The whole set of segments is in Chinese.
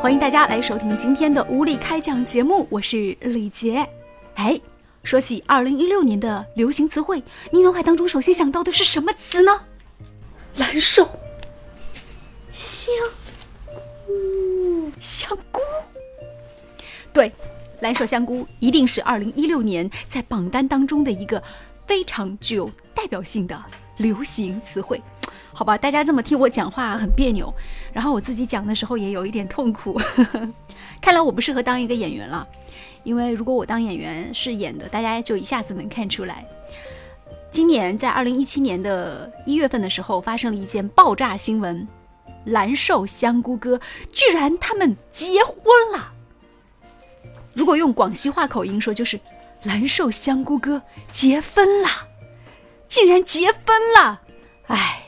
欢迎大家来收听今天的无理开讲节目，我是李杰。哎，说起二零一六年的流行词汇，你脑海当中首先想到的是什么词呢？蓝瘦、香菇、香菇。对，蓝瘦香菇一定是二零一六年在榜单当中的一个非常具有代表性的流行词汇。好吧，大家这么听我讲话很别扭，然后我自己讲的时候也有一点痛苦。看来我不适合当一个演员了，因为如果我当演员是演的，大家就一下子能看出来。今年在二零一七年的一月份的时候，发生了一件爆炸新闻：蓝瘦香菇哥居然他们结婚了。如果用广西话口音说，就是蓝瘦香菇哥结婚了，竟然结婚了！哎。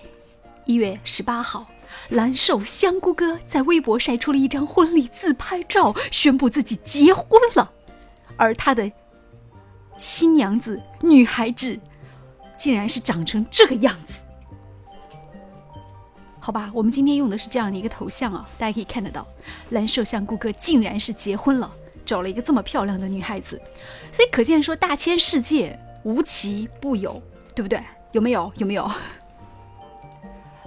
一月十八号，蓝瘦香菇哥在微博晒出了一张婚礼自拍照，宣布自己结婚了。而他的新娘子女孩子，竟然是长成这个样子。好吧，我们今天用的是这样的一个头像啊，大家可以看得到，蓝瘦香菇哥竟然是结婚了，找了一个这么漂亮的女孩子，所以可见说大千世界无奇不有，对不对？有没有？有没有？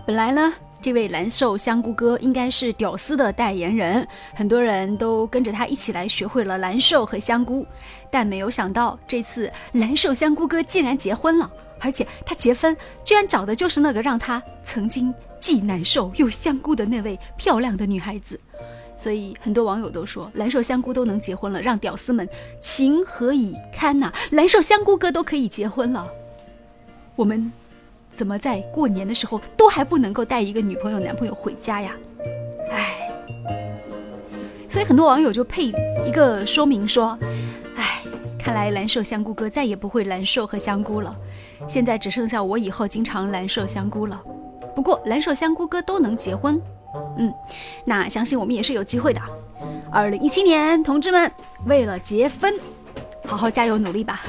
本来呢，这位蓝瘦香菇哥应该是屌丝的代言人，很多人都跟着他一起来学会了蓝瘦和香菇，但没有想到这次蓝瘦香菇哥竟然结婚了，而且他结婚居然找的就是那个让他曾经既难受又香菇的那位漂亮的女孩子，所以很多网友都说蓝瘦香菇都能结婚了，让屌丝们情何以堪呐！蓝瘦香菇哥都可以结婚了，我们。怎么在过年的时候都还不能够带一个女朋友、男朋友回家呀？唉，所以很多网友就配一个说明说：“唉，看来蓝瘦香菇哥再也不会蓝瘦和香菇了，现在只剩下我以后经常蓝瘦香菇了。不过蓝瘦香菇哥都能结婚，嗯，那相信我们也是有机会的。二零一七年，同志们为了结婚，好好加油努力吧。”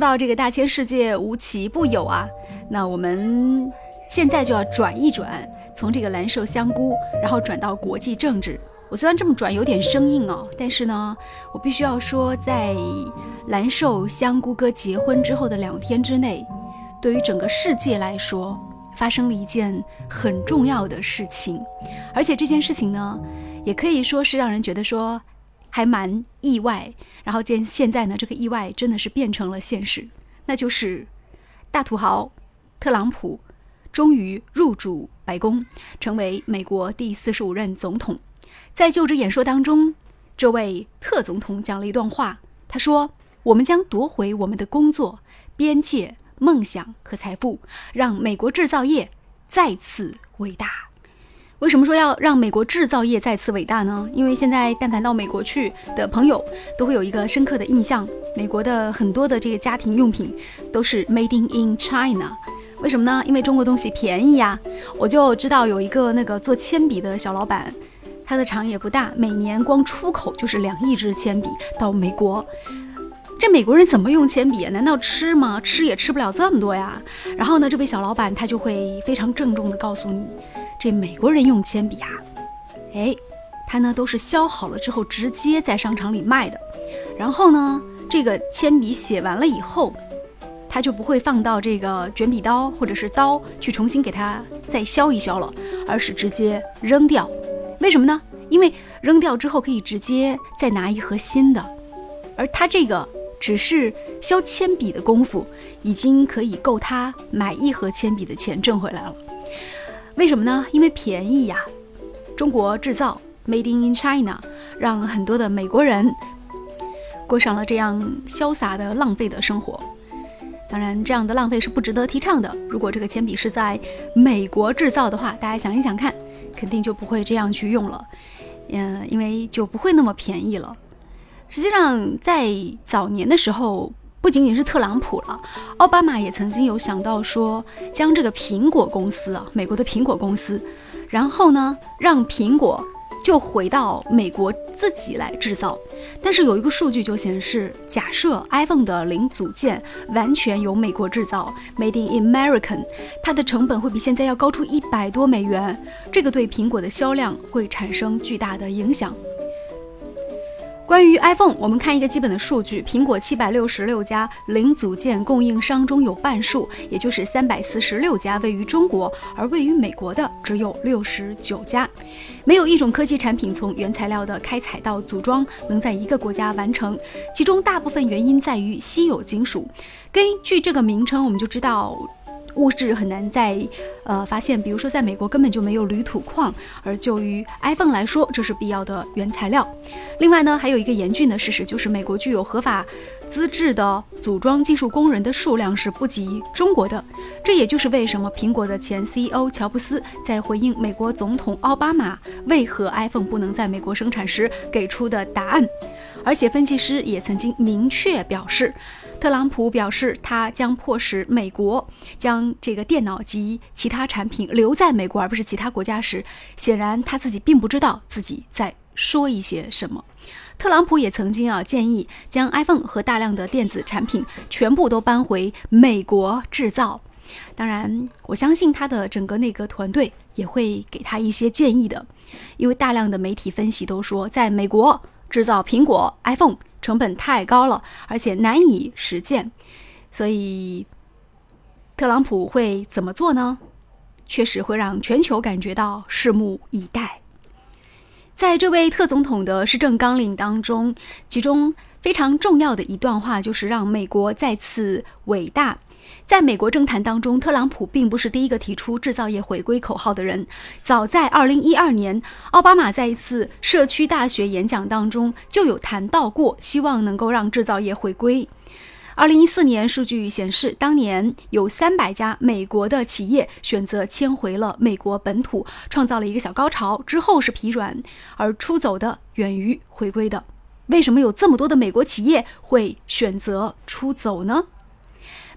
到这个大千世界无奇不有啊，那我们现在就要转一转，从这个蓝瘦香菇，然后转到国际政治。我虽然这么转有点生硬哦，但是呢，我必须要说，在蓝瘦香菇哥结婚之后的两天之内，对于整个世界来说，发生了一件很重要的事情，而且这件事情呢，也可以说是让人觉得说。还蛮意外，然后见现在呢，这个意外真的是变成了现实，那就是大土豪特朗普终于入主白宫，成为美国第四十五任总统。在就职演说当中，这位特总统讲了一段话，他说：“我们将夺回我们的工作、边界、梦想和财富，让美国制造业再次伟大。”为什么说要让美国制造业再次伟大呢？因为现在但凡到美国去的朋友，都会有一个深刻的印象，美国的很多的这个家庭用品都是 Made in China。为什么呢？因为中国东西便宜呀。我就知道有一个那个做铅笔的小老板，他的厂也不大，每年光出口就是两亿支铅笔到美国。这美国人怎么用铅笔？难道吃吗？吃也吃不了这么多呀。然后呢，这位小老板他就会非常郑重地告诉你。这美国人用铅笔啊，哎，他呢都是削好了之后直接在商场里卖的。然后呢，这个铅笔写完了以后，他就不会放到这个卷笔刀或者是刀去重新给它再削一削了，而是直接扔掉。为什么呢？因为扔掉之后可以直接再拿一盒新的，而他这个只是削铅笔的功夫，已经可以够他买一盒铅笔的钱挣回来了。为什么呢？因为便宜呀，中国制造，Made in China，让很多的美国人过上了这样潇洒的浪费的生活。当然，这样的浪费是不值得提倡的。如果这个铅笔是在美国制造的话，大家想一想看，肯定就不会这样去用了。嗯，因为就不会那么便宜了。实际上，在早年的时候，不仅仅是特朗普了，奥巴马也曾经有想到说，将这个苹果公司啊，美国的苹果公司，然后呢，让苹果就回到美国自己来制造。但是有一个数据就显示，假设 iPhone 的零组件完全由美国制造，Made in American，它的成本会比现在要高出一百多美元，这个对苹果的销量会产生巨大的影响。关于 iPhone，我们看一个基本的数据：苹果七百六十六家零组件供应商中有半数，也就是三百四十六家位于中国，而位于美国的只有六十九家。没有一种科技产品从原材料的开采到组装能在一个国家完成，其中大部分原因在于稀有金属。根据这个名称，我们就知道。物质很难在呃发现，比如说在美国根本就没有铝土矿，而就于 iPhone 来说，这是必要的原材料。另外呢，还有一个严峻的事实，就是美国具有合法资质的组装技术工人的数量是不及中国的。这也就是为什么苹果的前 CEO 乔布斯在回应美国总统奥巴马为何 iPhone 不能在美国生产时给出的答案。而且分析师也曾经明确表示。特朗普表示，他将迫使美国将这个电脑及其他产品留在美国，而不是其他国家时，显然他自己并不知道自己在说一些什么。特朗普也曾经啊建议将 iPhone 和大量的电子产品全部都搬回美国制造。当然，我相信他的整个内阁团队也会给他一些建议的，因为大量的媒体分析都说，在美国制造苹果 iPhone。成本太高了，而且难以实践，所以特朗普会怎么做呢？确实会让全球感觉到拭目以待。在这位特总统的施政纲领当中，其中非常重要的一段话就是让美国再次伟大。在美国政坛当中，特朗普并不是第一个提出制造业回归口号的人。早在2012年，奥巴马在一次社区大学演讲当中就有谈到过，希望能够让制造业回归。2014年，数据显示，当年有300家美国的企业选择迁回了美国本土，创造了一个小高潮。之后是疲软，而出走的远于回归的。为什么有这么多的美国企业会选择出走呢？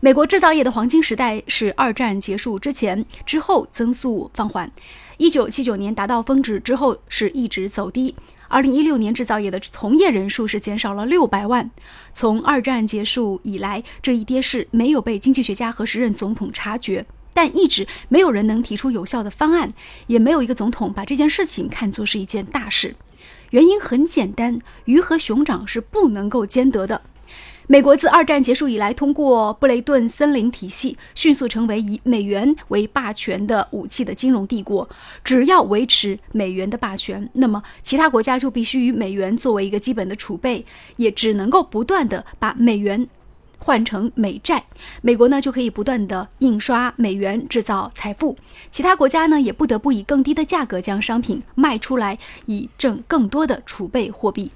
美国制造业的黄金时代是二战结束之前，之后增速放缓。一九七九年达到峰值之后是一直走低。二零一六年制造业的从业人数是减少了六百万。从二战结束以来，这一跌势没有被经济学家和时任总统察觉，但一直没有人能提出有效的方案，也没有一个总统把这件事情看作是一件大事。原因很简单，鱼和熊掌是不能够兼得的。美国自二战结束以来，通过布雷顿森林体系，迅速成为以美元为霸权的武器的金融帝国。只要维持美元的霸权，那么其他国家就必须以美元作为一个基本的储备，也只能够不断的把美元换成美债。美国呢就可以不断的印刷美元，制造财富。其他国家呢也不得不以更低的价格将商品卖出来，以挣更多的储备货币。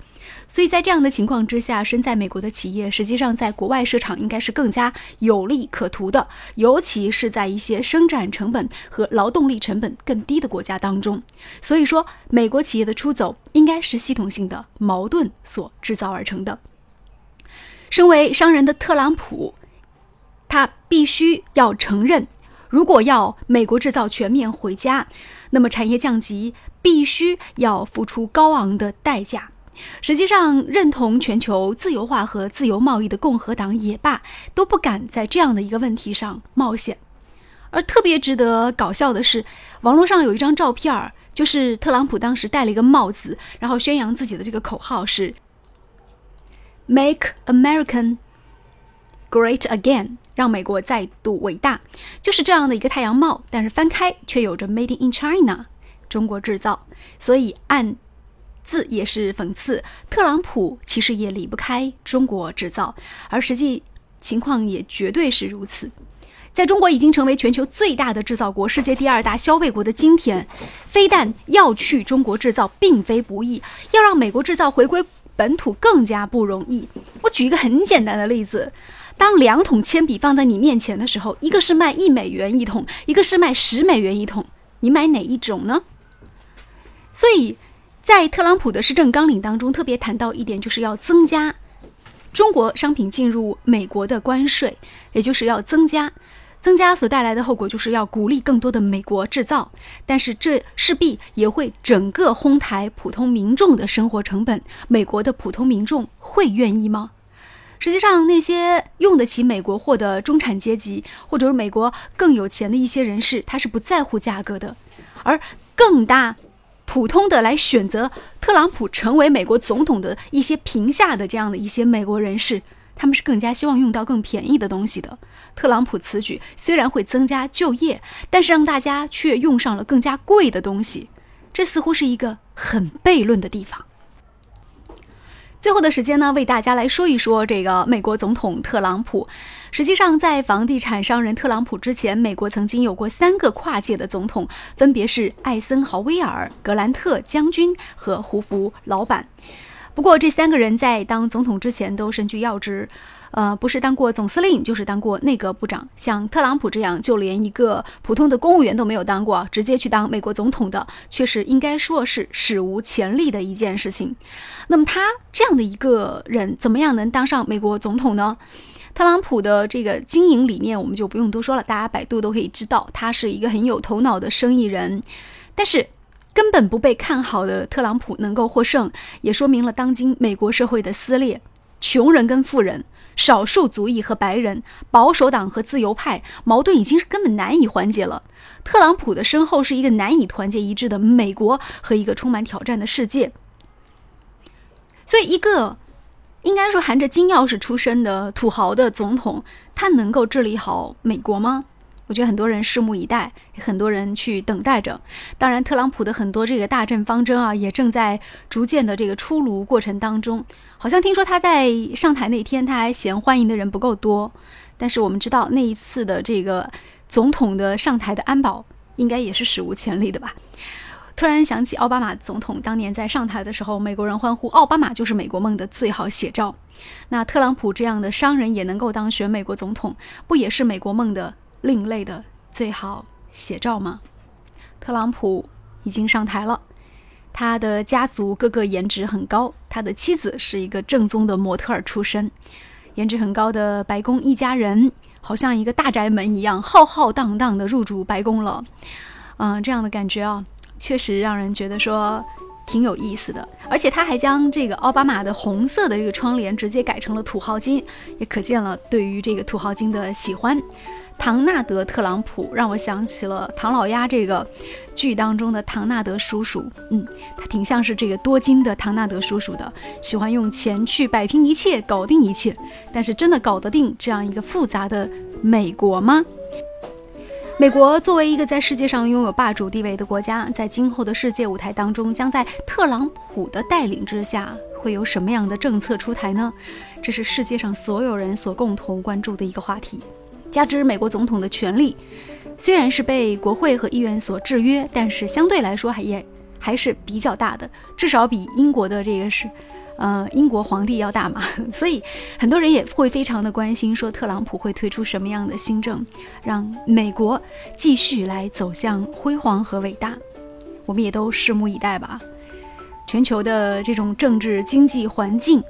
所以在这样的情况之下，身在美国的企业实际上在国外市场应该是更加有利可图的，尤其是在一些生产成本和劳动力成本更低的国家当中。所以说，美国企业的出走应该是系统性的矛盾所制造而成的。身为商人的特朗普，他必须要承认，如果要美国制造全面回家，那么产业降级必须要付出高昂的代价。实际上，认同全球自由化和自由贸易的共和党也罢，都不敢在这样的一个问题上冒险。而特别值得搞笑的是，网络上有一张照片儿，就是特朗普当时戴了一个帽子，然后宣扬自己的这个口号是 “Make American Great Again”，让美国再度伟大。就是这样的一个太阳帽，但是翻开却有着 “Made in China”，中国制造。所以按。字也是讽刺，特朗普其实也离不开中国制造，而实际情况也绝对是如此。在中国已经成为全球最大的制造国、世界第二大消费国的今天，非但要去中国制造并非不易，要让美国制造回归本土更加不容易。我举一个很简单的例子：当两桶铅笔放在你面前的时候，一个是卖一美元一桶，一个是卖十美元一桶，你买哪一种呢？所以。在特朗普的施政纲领当中，特别谈到一点，就是要增加中国商品进入美国的关税，也就是要增加。增加所带来的后果就是要鼓励更多的美国制造，但是这势必也会整个哄抬普通民众的生活成本。美国的普通民众会愿意吗？实际上，那些用得起美国货的中产阶级，或者是美国更有钱的一些人士，他是不在乎价格的。而更大、普通的来选择特朗普成为美国总统的一些评下的这样的一些美国人士。他们是更加希望用到更便宜的东西的。特朗普此举虽然会增加就业，但是让大家却用上了更加贵的东西，这似乎是一个很悖论的地方。最后的时间呢，为大家来说一说这个美国总统特朗普。实际上，在房地产商人特朗普之前，美国曾经有过三个跨界的总统，分别是艾森豪威尔、格兰特将军和胡佛老板。不过，这三个人在当总统之前都身居要职，呃，不是当过总司令，就是当过内阁部长。像特朗普这样，就连一个普通的公务员都没有当过，直接去当美国总统的，却是应该说是史无前例的一件事情。那么，他这样的一个人，怎么样能当上美国总统呢？特朗普的这个经营理念，我们就不用多说了，大家百度都可以知道，他是一个很有头脑的生意人，但是。根本不被看好的特朗普能够获胜，也说明了当今美国社会的撕裂：穷人跟富人、少数族裔和白人、保守党和自由派矛盾已经是根本难以缓解了。特朗普的身后是一个难以团结一致的美国和一个充满挑战的世界。所以，一个应该说含着金钥匙出身的土豪的总统，他能够治理好美国吗？我觉得很多人拭目以待，很多人去等待着。当然，特朗普的很多这个大政方针啊，也正在逐渐的这个出炉过程当中。好像听说他在上台那天，他还嫌欢迎的人不够多。但是我们知道，那一次的这个总统的上台的安保，应该也是史无前例的吧？突然想起奥巴马总统当年在上台的时候，美国人欢呼：“奥巴马就是美国梦的最好写照。”那特朗普这样的商人也能够当选美国总统，不也是美国梦的？另类的最好写照吗？特朗普已经上台了，他的家族个个颜值很高，他的妻子是一个正宗的模特儿出身，颜值很高的白宫一家人，好像一个大宅门一样，浩浩荡荡的入住白宫了。嗯，这样的感觉啊，确实让人觉得说挺有意思的。而且他还将这个奥巴马的红色的这个窗帘直接改成了土豪金，也可见了对于这个土豪金的喜欢。唐纳德·特朗普让我想起了唐老鸭这个剧当中的唐纳德叔叔，嗯，他挺像是这个多金的唐纳德叔叔的，喜欢用钱去摆平一切，搞定一切。但是真的搞得定这样一个复杂的美国吗？美国作为一个在世界上拥有霸主地位的国家，在今后的世界舞台当中，将在特朗普的带领之下，会有什么样的政策出台呢？这是世界上所有人所共同关注的一个话题。加之美国总统的权力虽然是被国会和议员所制约，但是相对来说还也还是比较大的，至少比英国的这个是，呃，英国皇帝要大嘛。所以很多人也会非常的关心，说特朗普会推出什么样的新政，让美国继续来走向辉煌和伟大。我们也都拭目以待吧。全球的这种政治经济环境。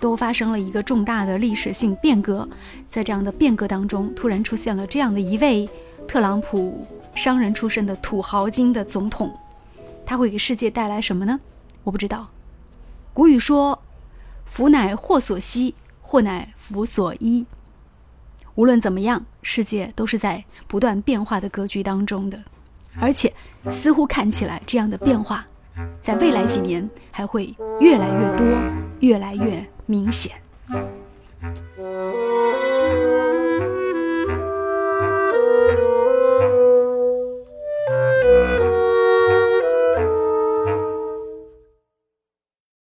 都发生了一个重大的历史性变革，在这样的变革当中，突然出现了这样的一位特朗普商人出身的土豪金的总统，他会给世界带来什么呢？我不知道。古语说：“福乃祸所依，祸乃福所依。”无论怎么样，世界都是在不断变化的格局当中的，而且似乎看起来这样的变化，在未来几年还会越来越多，越来越。明显。